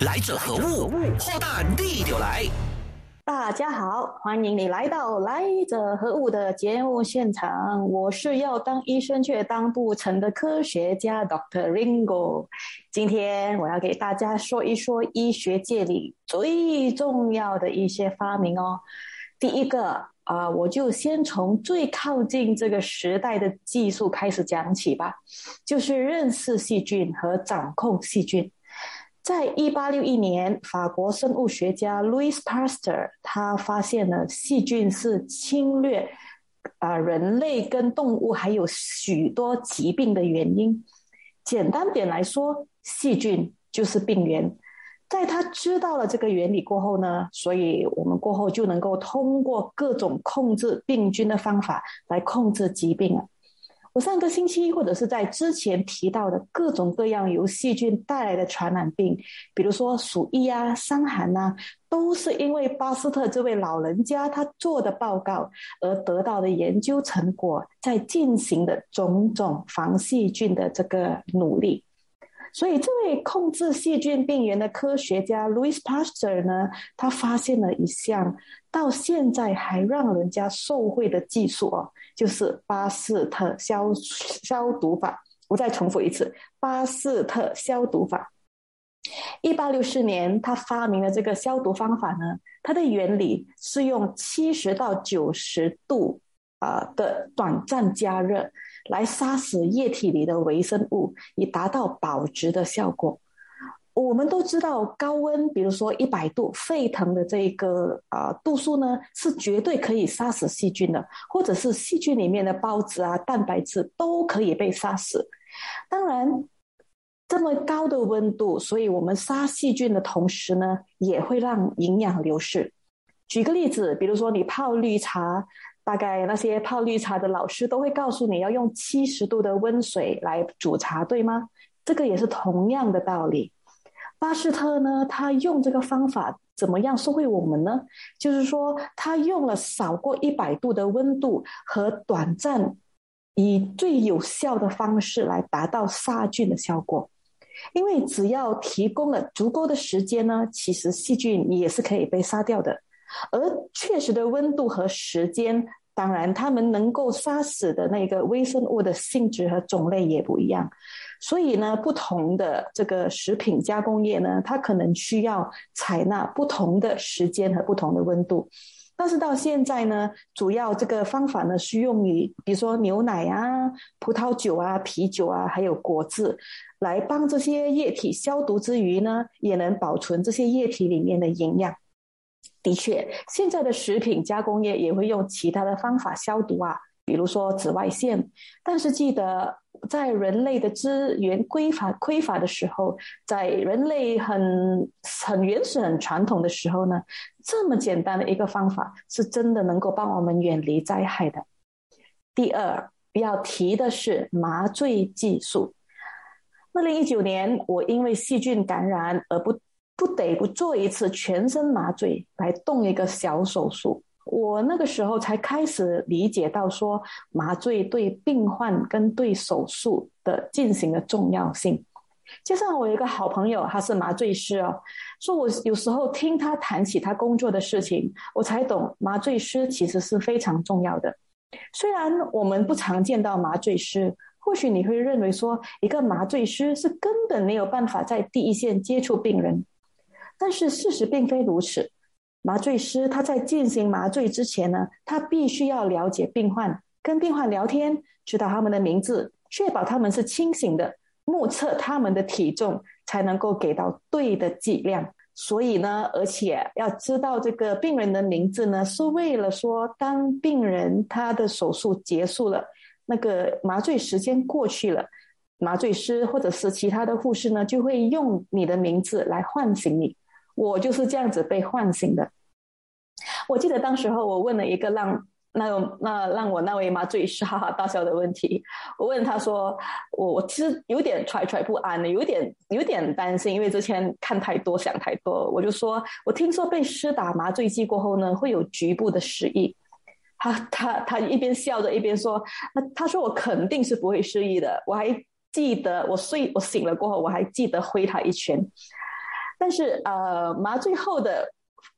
来者何物？祸大逆流来。大家好，欢迎你来到《来者何物》的节目现场。我是要当医生却当不成的科学家 Doctor Ringo。今天我要给大家说一说医学界里最重要的一些发明哦。第一个啊，我就先从最靠近这个时代的技术开始讲起吧，就是认识细菌和掌控细菌。在一八六一年，法国生物学家 Louis Pasteur 他发现了细菌是侵略啊人类跟动物还有许多疾病的原因。简单点来说，细菌就是病源。在他知道了这个原理过后呢，所以我们过后就能够通过各种控制病菌的方法来控制疾病了。我上个星期或者是在之前提到的各种各样由细菌带来的传染病，比如说鼠疫啊、伤寒呐，都是因为巴斯特这位老人家他做的报告而得到的研究成果，在进行的种种防细菌的这个努力。所以，这位控制细菌病原的科学家 Louis Pasteur 呢，他发现了一项到现在还让人家受惠的技术哦，就是巴斯特消消毒法。我再重复一次，巴斯特消毒法。一八六四年，他发明了这个消毒方法呢，它的原理是用七十到九十度啊的短暂加热。来杀死液体里的微生物，以达到保值的效果。我们都知道，高温，比如说一百度沸腾的这个啊度数呢，是绝对可以杀死细菌的，或者是细菌里面的孢子啊、蛋白质都可以被杀死。当然，这么高的温度，所以我们杀细菌的同时呢，也会让营养流失。举个例子，比如说你泡绿茶。大概那些泡绿茶的老师都会告诉你要用七十度的温水来煮茶，对吗？这个也是同样的道理。巴斯特呢，他用这个方法怎么样受惠我们呢？就是说，他用了少过一百度的温度和短暂，以最有效的方式来达到杀菌的效果。因为只要提供了足够的时间呢，其实细菌也是可以被杀掉的。而确实的温度和时间。当然，它们能够杀死的那个微生物的性质和种类也不一样，所以呢，不同的这个食品加工业呢，它可能需要采纳不同的时间和不同的温度。但是到现在呢，主要这个方法呢，是用于比如说牛奶啊、葡萄酒啊、啤酒啊，还有果汁，来帮这些液体消毒之余呢，也能保存这些液体里面的营养。的确，现在的食品加工业也会用其他的方法消毒啊，比如说紫外线。但是记得，在人类的资源匮乏匮乏的时候，在人类很很原始、很传统的时候呢，这么简单的一个方法，是真的能够帮我们远离灾害的。第二要提的是麻醉技术。二零一九年，我因为细菌感染而不。不得不做一次全身麻醉来动一个小手术，我那个时候才开始理解到说麻醉对病患跟对手术的进行的重要性。加上我有一个好朋友，他是麻醉师哦，说我有时候听他谈起他工作的事情，我才懂麻醉师其实是非常重要的。虽然我们不常见到麻醉师，或许你会认为说一个麻醉师是根本没有办法在第一线接触病人。但是事实并非如此，麻醉师他在进行麻醉之前呢，他必须要了解病患，跟病患聊天，知道他们的名字，确保他们是清醒的，目测他们的体重，才能够给到对的剂量。所以呢，而且要知道这个病人的名字呢，是为了说，当病人他的手术结束了，那个麻醉时间过去了，麻醉师或者是其他的护士呢，就会用你的名字来唤醒你。我就是这样子被唤醒的。我记得当时候我问了一个让那那让我那位麻醉师哈哈大笑的问题。我问他说：“我我其实有点揣揣不安的，有点有点担心，因为之前看太多想太多。”我就说：“我听说被施打麻醉剂过后呢，会有局部的失忆。”他他他一边笑着一边说：“他他说我肯定是不会失忆的。我还记得我睡我醒了过后，我还记得挥他一拳。”但是呃，麻醉后的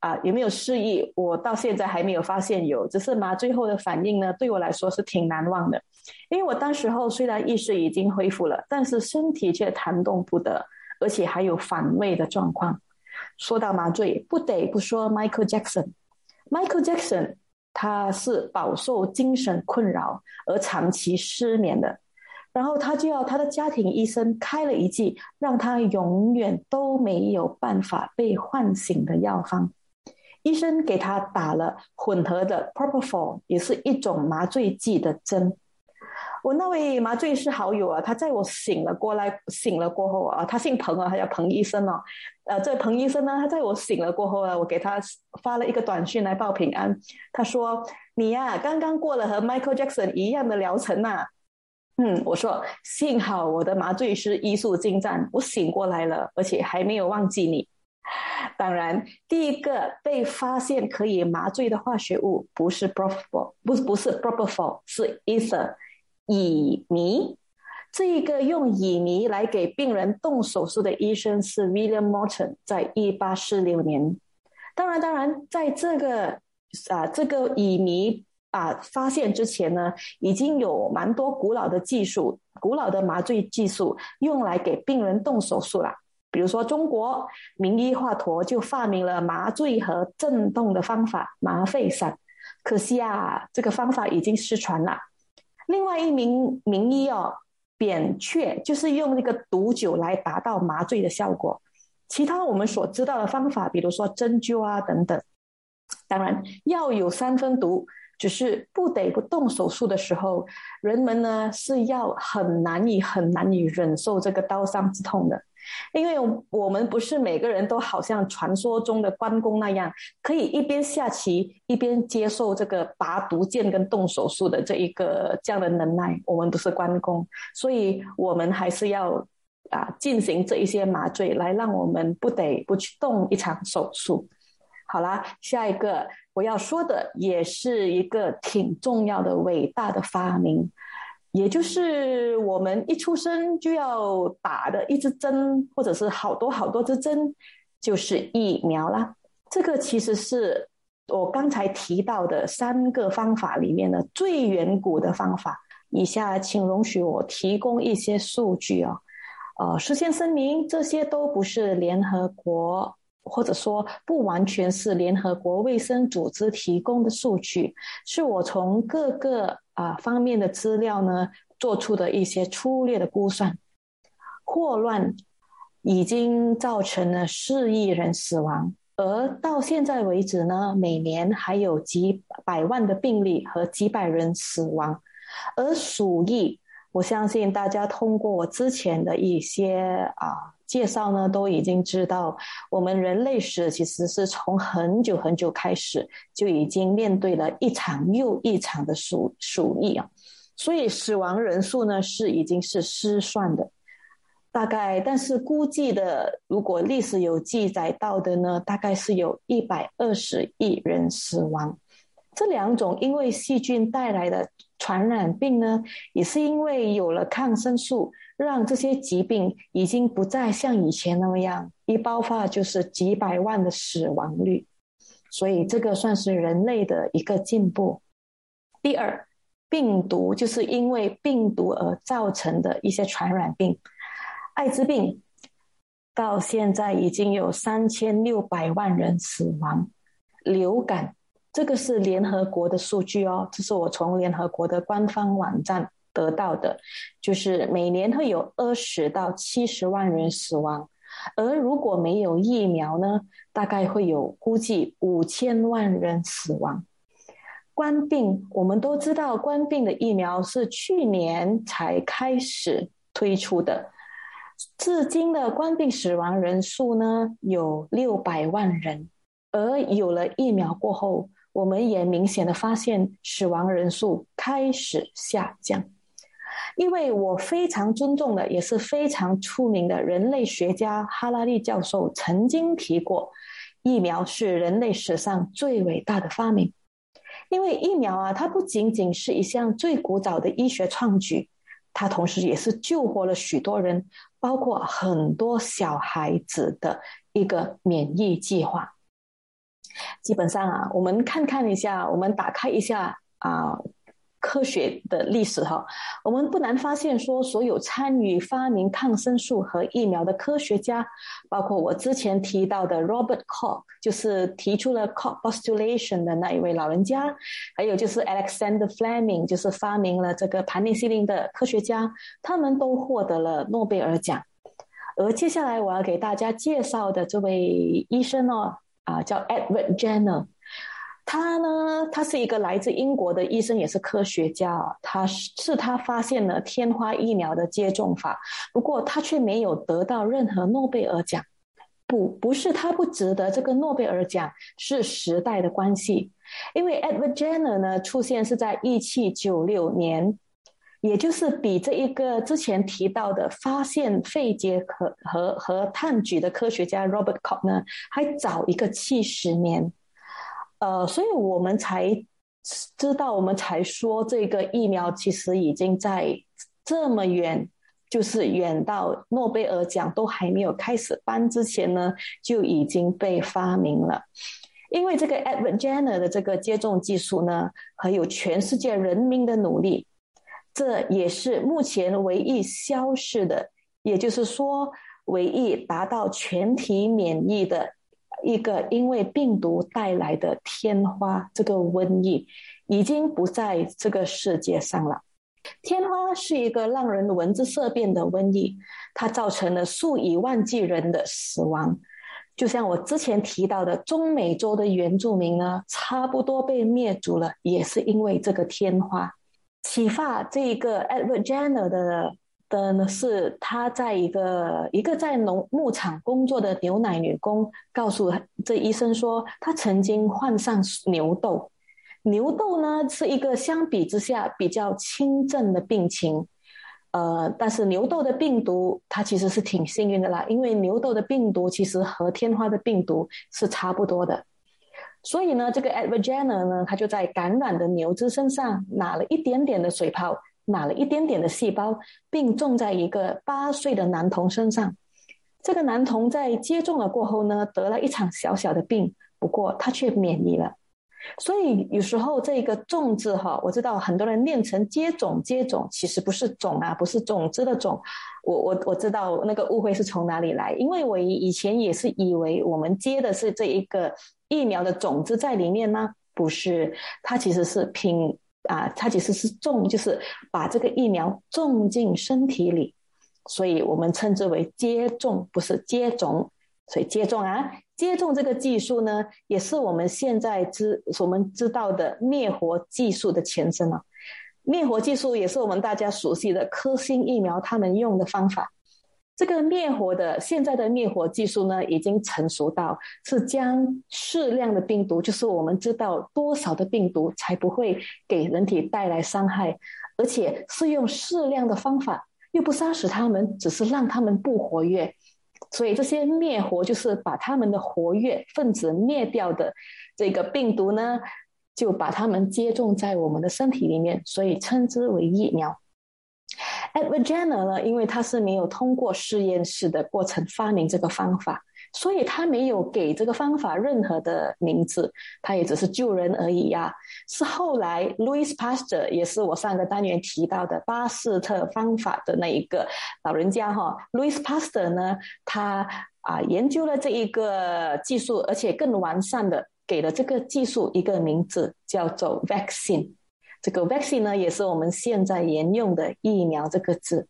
啊有没有失忆，我到现在还没有发现有，只是麻醉后的反应呢，对我来说是挺难忘的。因为我当时候虽然意识已经恢复了，但是身体却弹动不得，而且还有反胃的状况。说到麻醉，不得不说 Michael Jackson。Michael Jackson 他是饱受精神困扰而长期失眠的，然后他就要他的家庭医生开了一剂让他永远都没有办法被唤醒的药方。医生给他打了混合的 Propofol，也是一种麻醉剂的针。我那位麻醉师好友啊，他在我醒了过来，醒了过后啊，他姓彭啊，他叫彭医生哦。呃，这彭医生呢，他在我醒了过后啊，我给他发了一个短信来报平安。他说：“你呀，刚刚过了和 Michael Jackson 一样的疗程呐。”嗯，我说幸好我的麻醉师医术精湛，我醒过来了，而且还没有忘记你。当然，第一个被发现可以麻醉的化学物不是 Propofol，不是不是 Propofol，是 Ether。乙醚，这一个用乙醚来给病人动手术的医生是 William Morton，在一八四六年。当然，当然，在这个啊这个乙醚啊发现之前呢，已经有蛮多古老的技术、古老的麻醉技术用来给病人动手术了。比如说，中国名医华佗就发明了麻醉和震动的方法——麻沸散。可惜啊，这个方法已经失传了。另外一名名医哦，扁鹊就是用那个毒酒来达到麻醉的效果。其他我们所知道的方法，比如说针灸啊等等，当然药有三分毒，只是不得不动手术的时候，人们呢是要很难以很难以忍受这个刀伤之痛的。因为我们不是每个人都好像传说中的关公那样，可以一边下棋一边接受这个拔毒剑跟动手术的这一个这样的能耐。我们不是关公，所以我们还是要啊进行这一些麻醉，来让我们不得不去动一场手术。好啦，下一个我要说的也是一个挺重要的伟大的发明。也就是我们一出生就要打的一支针，或者是好多好多支针，就是疫苗啦。这个其实是我刚才提到的三个方法里面的最远古的方法。以下请容许我提供一些数据啊，呃，事先声明，这些都不是联合国，或者说不完全是联合国卫生组织提供的数据，是我从各个。啊，方面的资料呢，做出的一些粗略的估算，霍乱已经造成了四亿人死亡，而到现在为止呢，每年还有几百万的病例和几百人死亡。而鼠疫，我相信大家通过我之前的一些啊介绍呢，都已经知道，我们人类史其实是从很久很久开始就已经面对了一场又一场的鼠鼠疫啊，所以死亡人数呢是已经是失算的，大概但是估计的，如果历史有记载到的呢，大概是有一百二十亿人死亡。这两种因为细菌带来的传染病呢，也是因为有了抗生素，让这些疾病已经不再像以前那么样一爆发就是几百万的死亡率，所以这个算是人类的一个进步。第二，病毒就是因为病毒而造成的一些传染病，艾滋病到现在已经有三千六百万人死亡，流感。这个是联合国的数据哦，这是我从联合国的官方网站得到的，就是每年会有二十到七十万人死亡，而如果没有疫苗呢，大概会有估计五千万人死亡。冠病，我们都知道冠病的疫苗是去年才开始推出的，至今的冠病死亡人数呢有六百万人，而有了疫苗过后。我们也明显的发现死亡人数开始下降，因为我非常尊重的也是非常出名的人类学家哈拉利教授曾经提过，疫苗是人类史上最伟大的发明，因为疫苗啊，它不仅仅是一项最古早的医学创举，它同时也是救活了许多人，包括很多小孩子的一个免疫计划。基本上啊，我们看看一下，我们打开一下啊。科学的历史哈，我们不难发现说，所有参与发明抗生素和疫苗的科学家，包括我之前提到的 Robert Koch，就是提出了 Koch postulation 的那一位老人家，还有就是 Alexander Fleming，就是发明了这个盘尼西林的科学家，他们都获得了诺贝尔奖。而接下来我要给大家介绍的这位医生哦，啊，叫 Edward Jenner。他呢，他是一个来自英国的医生，也是科学家。他是他发现了天花疫苗的接种法，不过他却没有得到任何诺贝尔奖。不，不是他不值得这个诺贝尔奖，是时代的关系。因为 Edward Jenner 呢，出现是在一七九六年，也就是比这一个之前提到的发现肺结核和和炭疽的科学家 Robert Koch 呢，还早一个七十年。呃，所以我们才知道，我们才说这个疫苗其实已经在这么远，就是远到诺贝尔奖都还没有开始颁之前呢，就已经被发明了。因为这个 Edward Jenner 的这个接种技术呢，还有全世界人民的努力，这也是目前唯一消失的，也就是说，唯一达到全体免疫的。一个因为病毒带来的天花这个瘟疫已经不在这个世界上了。天花是一个让人闻之色变的瘟疫，它造成了数以万计人的死亡。就像我之前提到的，中美洲的原住民呢，差不多被灭族了，也是因为这个天花。启发这一个 Edward Jenner 的。的呢是他在一个一个在农牧场工作的牛奶女工告诉这医生说，他曾经患上牛痘。牛痘呢是一个相比之下比较轻症的病情，呃，但是牛痘的病毒它其实是挺幸运的啦，因为牛痘的病毒其实和天花的病毒是差不多的。所以呢，这个 Edward Jenner 呢，他就在感染的牛只身上拿了一点点的水泡。拿了一点点的细胞，并种在一个八岁的男童身上。这个男童在接种了过后呢，得了一场小小的病，不过他却免疫了。所以有时候这个“种”字哈，我知道很多人念成“接种”，接种其实不是“种”啊，不是种子的“种”。我我我知道那个误会是从哪里来，因为我以前也是以为我们接的是这一个疫苗的种子在里面呢，不是，它其实是拼。啊，它其实是种，就是把这个疫苗种进身体里，所以我们称之为接种，不是接种。所以接种啊，接种这个技术呢，也是我们现在知我们知道的灭活技术的前身了。灭活技术也是我们大家熟悉的科兴疫苗他们用的方法。这个灭活的现在的灭活技术呢，已经成熟到是将适量的病毒，就是我们知道多少的病毒才不会给人体带来伤害，而且是用适量的方法，又不杀死他们，只是让他们不活跃。所以这些灭活就是把它们的活跃分子灭掉的这个病毒呢，就把它们接种在我们的身体里面，所以称之为疫苗。Edward Jenner 呢，因为他是没有通过实验室的过程发明这个方法，所以他没有给这个方法任何的名字，他也只是救人而已呀。是后来 Louis Pasteur，也是我上个单元提到的巴斯特方法的那一个老人家哈，Louis Pasteur 呢，他啊研究了这一个技术，而且更完善的给了这个技术一个名字，叫做 vaccine。这个 vaccine 呢，也是我们现在沿用的疫苗这个字。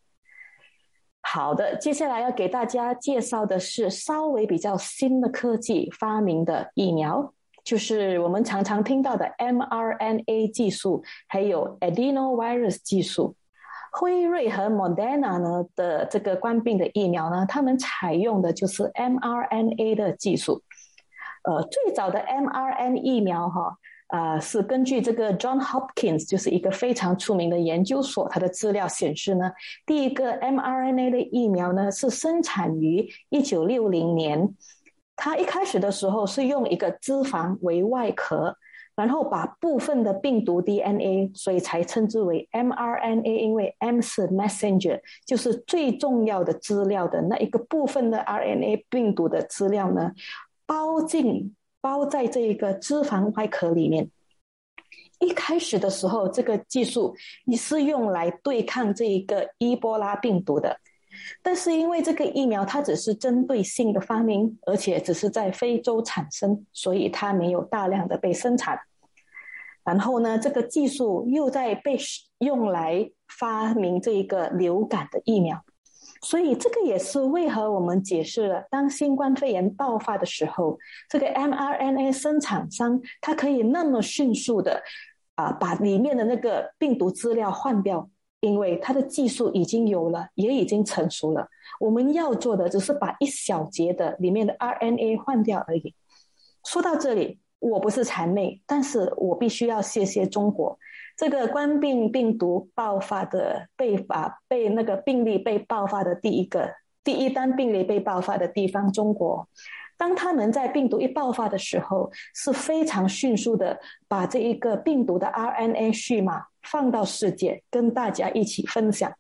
好的，接下来要给大家介绍的是稍微比较新的科技发明的疫苗，就是我们常常听到的 mRNA 技术，还有 adenovirus 技术。辉瑞和 Moderna 呢的这个冠病的疫苗呢，他们采用的就是 mRNA 的技术。呃，最早的 mRNA 疫苗哈。啊，是根据这个 John Hopkins，就是一个非常出名的研究所，它的资料显示呢，第一个 mRNA 的疫苗呢是生产于一九六零年。它一开始的时候是用一个脂肪为外壳，然后把部分的病毒 DNA，所以才称之为 mRNA，因为 M 是 messenger，就是最重要的资料的那一个部分的 RNA 病毒的资料呢，包进包在这一个脂肪外壳里面。一开始的时候，这个技术你是用来对抗这一个伊波拉病毒的。但是因为这个疫苗它只是针对性的发明，而且只是在非洲产生，所以它没有大量的被生产。然后呢，这个技术又在被用来发明这一个流感的疫苗，所以这个也是为何我们解释了，当新冠肺炎爆发的时候，这个 mRNA 生产商它可以那么迅速的啊把里面的那个病毒资料换掉。因为它的技术已经有了，也已经成熟了。我们要做的只是把一小节的里面的 RNA 换掉而已。说到这里，我不是谄媚，但是我必须要谢谢中国。这个冠病病毒爆发的被发被那个病例被爆发的第一个第一单病例被爆发的地方，中国。当他们在病毒一爆发的时候，是非常迅速的把这一个病毒的 RNA 序码放到世界，跟大家一起分享。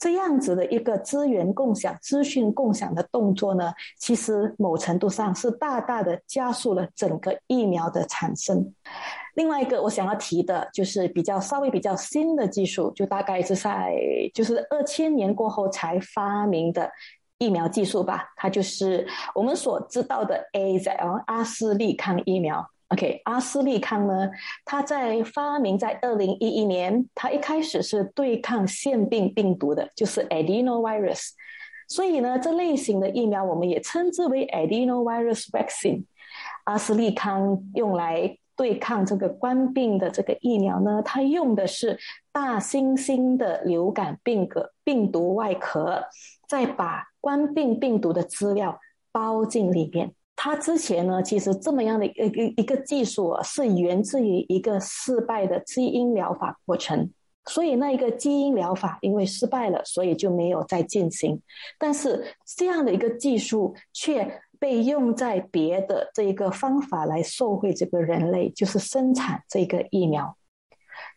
这样子的一个资源共享、资讯共享的动作呢，其实某程度上是大大的加速了整个疫苗的产生。另外一个我想要提的就是比较稍微比较新的技术，就大概是在就是二千年过后才发明的。疫苗技术吧，它就是我们所知道的 A Z 阿斯利康疫苗。OK，阿斯利康呢，它在发明在二零一一年，它一开始是对抗腺病病毒的，就是 adenovirus。所以呢，这类型的疫苗我们也称之为 adenovirus vaccine。阿斯利康用来对抗这个冠病的这个疫苗呢，它用的是大猩猩的流感病个病毒外壳，再把冠病病毒的资料包进里面，它之前呢，其实这么样的一个一个技术是源自于一个失败的基因疗法过程，所以那一个基因疗法因为失败了，所以就没有再进行。但是这样的一个技术却被用在别的这一个方法来受惠这个人类，就是生产这个疫苗。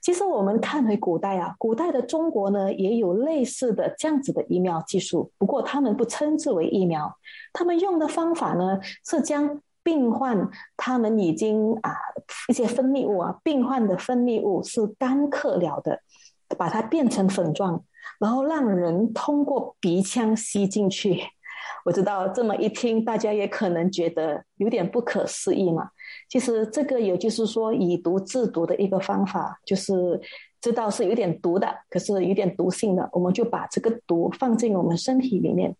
其实我们看回古代啊，古代的中国呢也有类似的这样子的疫苗技术，不过他们不称之为疫苗，他们用的方法呢是将病患他们已经啊一些分泌物啊，病患的分泌物是干咳了的，把它变成粉状，然后让人通过鼻腔吸进去。我知道这么一听，大家也可能觉得有点不可思议嘛。其实这个也就是说以毒制毒的一个方法，就是知道是有点毒的，可是有点毒性的，我们就把这个毒放进我们身体里面。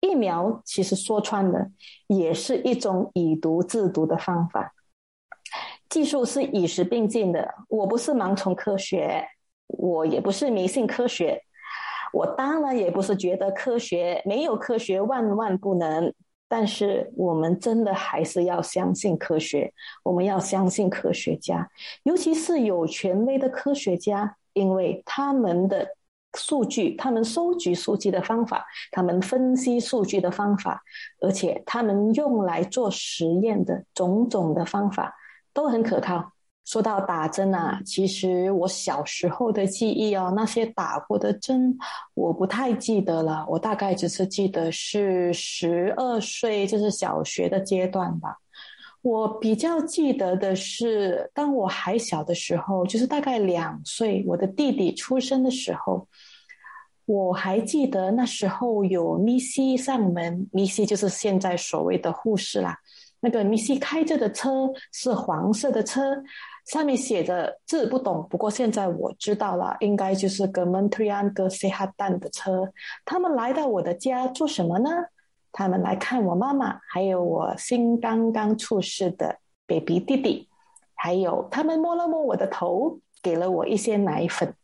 疫苗其实说穿了也是一种以毒制毒的方法，技术是与时并进的。我不是盲从科学，我也不是迷信科学。我当然也不是觉得科学没有科学万万不能，但是我们真的还是要相信科学，我们要相信科学家，尤其是有权威的科学家，因为他们的数据、他们收集数据的方法、他们分析数据的方法，而且他们用来做实验的种种的方法都很可靠。说到打针啊，其实我小时候的记忆哦，那些打过的针我不太记得了，我大概只是记得是十二岁，就是小学的阶段吧。我比较记得的是，当我还小的时候，就是大概两岁，我的弟弟出生的时候，我还记得那时候有咪西上门，咪西就是现在所谓的护士啦。那个米西开着的车是黄色的车。上面写着字不懂，不过现在我知道了，应该就是格蒙特安格塞哈丹的车。他们来到我的家做什么呢？他们来看我妈妈，还有我新刚刚出世的 baby 弟弟，还有他们摸了摸我的头，给了我一些奶粉。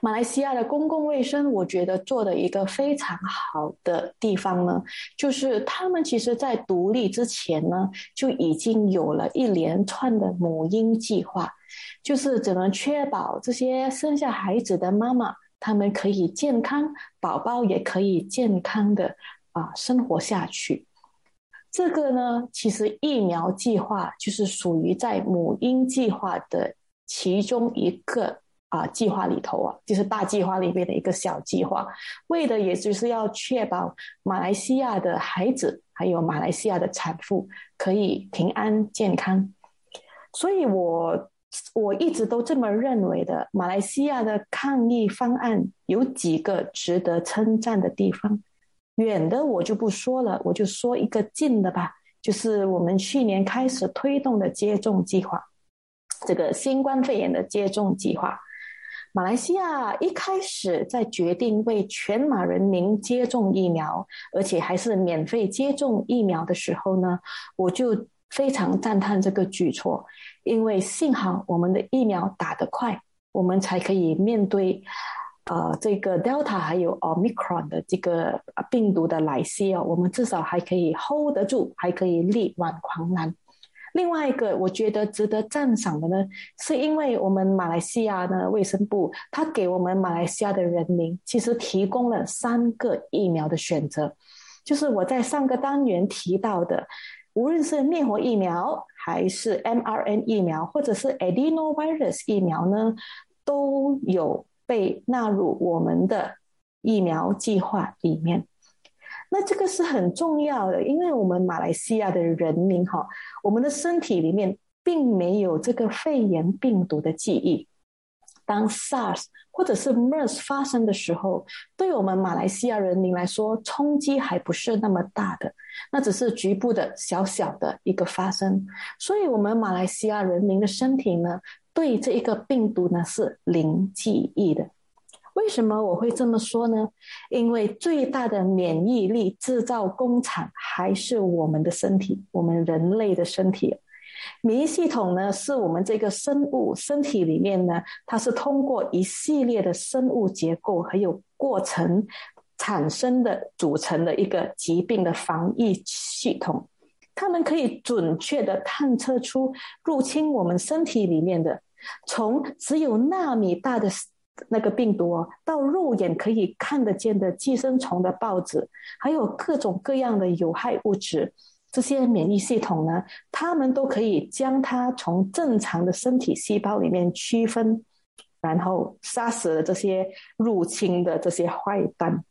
马来西亚的公共卫生，我觉得做的一个非常好的地方呢，就是他们其实在独立之前呢，就已经有了一连串的母婴计划，就是怎么确保这些生下孩子的妈妈，他们可以健康，宝宝也可以健康的啊生活下去。这个呢，其实疫苗计划就是属于在母婴计划的其中一个啊计划里头啊，就是大计划里面的一个小计划，为的也就是要确保马来西亚的孩子还有马来西亚的产妇可以平安健康。所以我我一直都这么认为的。马来西亚的抗疫方案有几个值得称赞的地方。远的我就不说了，我就说一个近的吧，就是我们去年开始推动的接种计划，这个新冠肺炎的接种计划。马来西亚一开始在决定为全马人民接种疫苗，而且还是免费接种疫苗的时候呢，我就非常赞叹这个举措，因为幸好我们的疫苗打得快，我们才可以面对。呃，这个 Delta 还有 Omicron 的这个病毒的来袭哦，我们至少还可以 hold 得住，还可以力挽狂澜。另外一个，我觉得值得赞赏的呢，是因为我们马来西亚的卫生部，他给我们马来西亚的人民其实提供了三个疫苗的选择，就是我在上个单元提到的，无论是灭活疫苗，还是 mRNA 疫苗，或者是 Adenovirus 疫苗呢，都有。被纳入我们的疫苗计划里面，那这个是很重要的，因为我们马来西亚的人民哈，我们的身体里面并没有这个肺炎病毒的记忆。当 SARS 或者是 MERS 发生的时候，对我们马来西亚人民来说，冲击还不是那么大的，那只是局部的小小的一个发生。所以，我们马来西亚人民的身体呢？对这一个病毒呢是零记忆的，为什么我会这么说呢？因为最大的免疫力制造工厂还是我们的身体，我们人类的身体。免疫系统呢是我们这个生物身体里面呢，它是通过一系列的生物结构还有过程产生的组成的一个疾病的防疫系统。他们可以准确的探测出入侵我们身体里面的，从只有纳米大的那个病毒哦，到肉眼可以看得见的寄生虫的孢子，还有各种各样的有害物质，这些免疫系统呢，他们都可以将它从正常的身体细胞里面区分，然后杀死了这些入侵的这些坏蛋。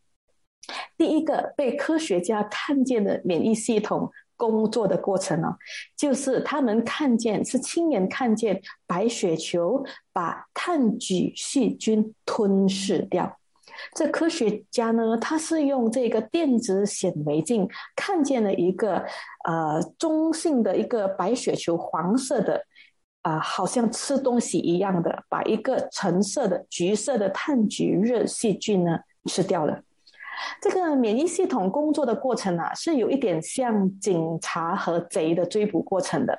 第一个被科学家看见的免疫系统。工作的过程呢，就是他们看见是亲眼看见白血球把炭疽细菌吞噬掉。这科学家呢，他是用这个电子显微镜看见了一个呃中性的一个白血球，黄色的啊，好像吃东西一样的，把一个橙色的、橘色的炭疽热细菌呢吃掉了。这个免疫系统工作的过程啊，是有一点像警察和贼的追捕过程的。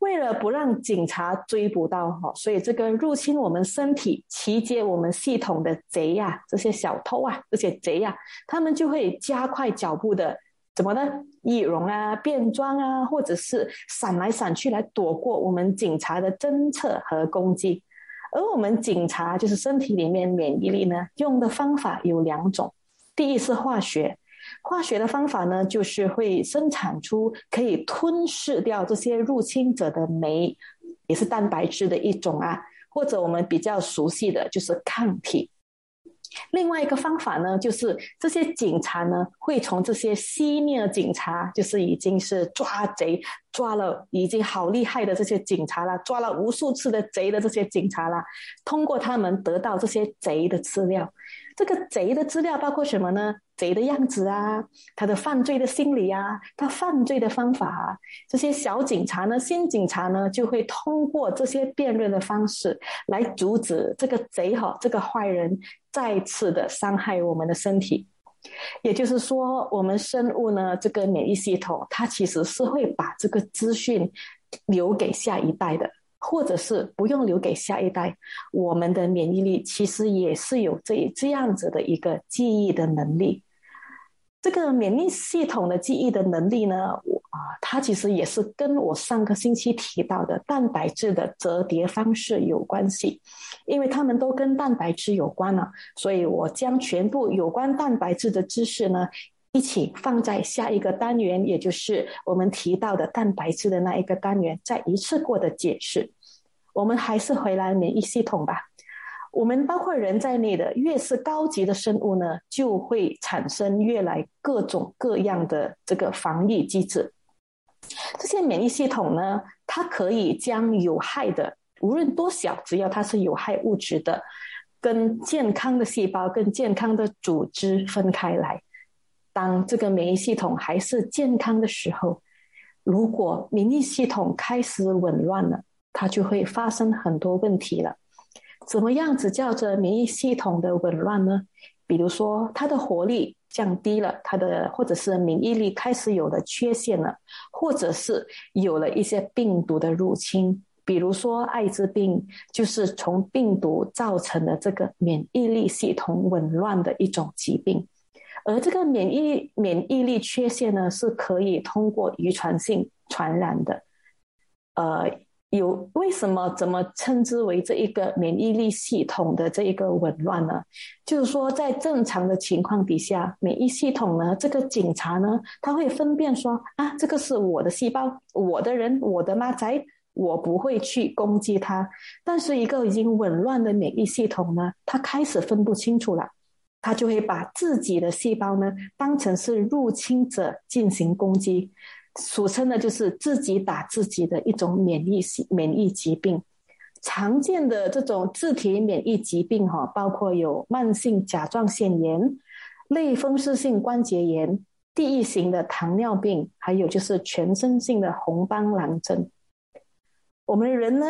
为了不让警察追捕到哈，所以这个入侵我们身体、袭击我们系统的贼呀，这些小偷啊，这些贼呀，他们就会加快脚步的，怎么呢？易容啊，变装啊，或者是闪来闪去来躲过我们警察的侦测和攻击。而我们警察就是身体里面免疫力呢，用的方法有两种。第一是化学，化学的方法呢，就是会生产出可以吞噬掉这些入侵者的酶，也是蛋白质的一种啊，或者我们比较熟悉的就是抗体。另外一个方法呢，就是这些警察呢，会从这些西面的警察，就是已经是抓贼抓了已经好厉害的这些警察了，抓了无数次的贼的这些警察啦，通过他们得到这些贼的资料。这个贼的资料包括什么呢？贼的样子啊，他的犯罪的心理啊，他犯罪的方法啊，这些小警察呢，新警察呢，就会通过这些辨认的方式来阻止这个贼哈，这个坏人再次的伤害我们的身体。也就是说，我们生物呢，这个免疫系统，它其实是会把这个资讯留给下一代的。或者是不用留给下一代，我们的免疫力其实也是有这这样子的一个记忆的能力。这个免疫系统的记忆的能力呢，啊，它其实也是跟我上个星期提到的蛋白质的折叠方式有关系，因为它们都跟蛋白质有关了，所以我将全部有关蛋白质的知识呢。一起放在下一个单元，也就是我们提到的蛋白质的那一个单元，再一次过的解释。我们还是回来免疫系统吧。我们包括人在内的，越是高级的生物呢，就会产生越来各种各样的这个防御机制。这些免疫系统呢，它可以将有害的，无论多小，只要它是有害物质的，跟健康的细胞、跟健康的组织分开来。当这个免疫系统还是健康的时候，如果免疫系统开始紊乱了，它就会发生很多问题了。怎么样子叫做免疫系统的紊乱呢？比如说，它的活力降低了，它的或者是免疫力开始有了缺陷了，或者是有了一些病毒的入侵。比如说，艾滋病就是从病毒造成的这个免疫力系统紊乱的一种疾病。而这个免疫免疫力缺陷呢，是可以通过遗传性传染的。呃，有为什么怎么称之为这一个免疫力系统的这一个紊乱呢？就是说，在正常的情况底下，免疫系统呢，这个警察呢，他会分辨说啊，这个是我的细胞，我的人，我的妈仔，我不会去攻击他。但是一个已经紊乱的免疫系统呢，它开始分不清楚了。他就会把自己的细胞呢当成是入侵者进行攻击，俗称的就是自己打自己的一种免疫系免疫疾病。常见的这种自体免疫疾病哈，包括有慢性甲状腺炎、类风湿性关节炎、第一型的糖尿病，还有就是全身性的红斑狼症。我们人呢，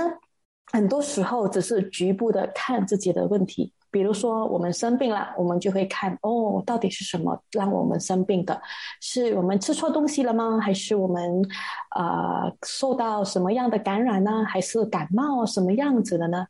很多时候只是局部的看自己的问题。比如说，我们生病了，我们就会看哦，到底是什么让我们生病的？是我们吃错东西了吗？还是我们啊受到什么样的感染呢？还是感冒什么样子的呢？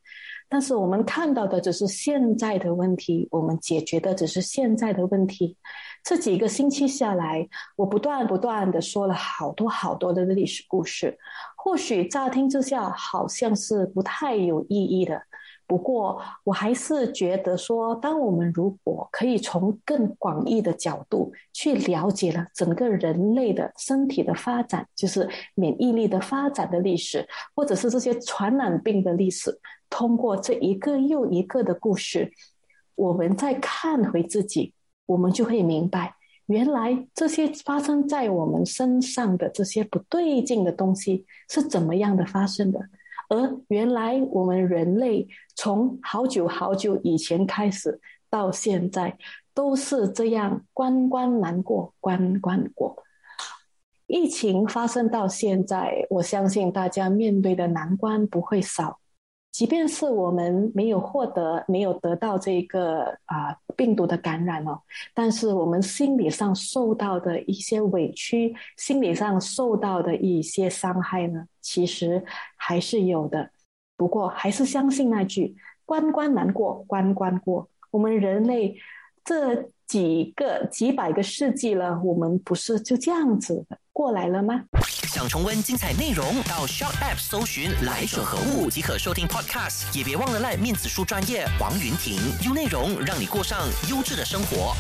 但是我们看到的只是现在的问题，我们解决的只是现在的问题。这几个星期下来，我不断不断的说了好多好多的历史故事，或许乍听之下好像是不太有意义的。不过，我还是觉得说，当我们如果可以从更广义的角度去了解了整个人类的身体的发展，就是免疫力的发展的历史，或者是这些传染病的历史，通过这一个又一个的故事，我们再看回自己，我们就会明白，原来这些发生在我们身上的这些不对劲的东西是怎么样的发生的。而原来我们人类从好久好久以前开始到现在都是这样关关难过关关过。疫情发生到现在，我相信大家面对的难关不会少。即便是我们没有获得、没有得到这个啊病毒的感染哦，但是我们心理上受到的一些委屈，心理上受到的一些伤害呢，其实还是有的。不过，还是相信那句“关关难过关关过”。我们人类这几个几百个世纪了，我们不是就这样子的过来了吗？想重温精彩内容，到 s h o p App 搜寻“来者何物”即可收听 Podcast。也别忘了赖面子书专业王云婷，用内容让你过上优质的生活。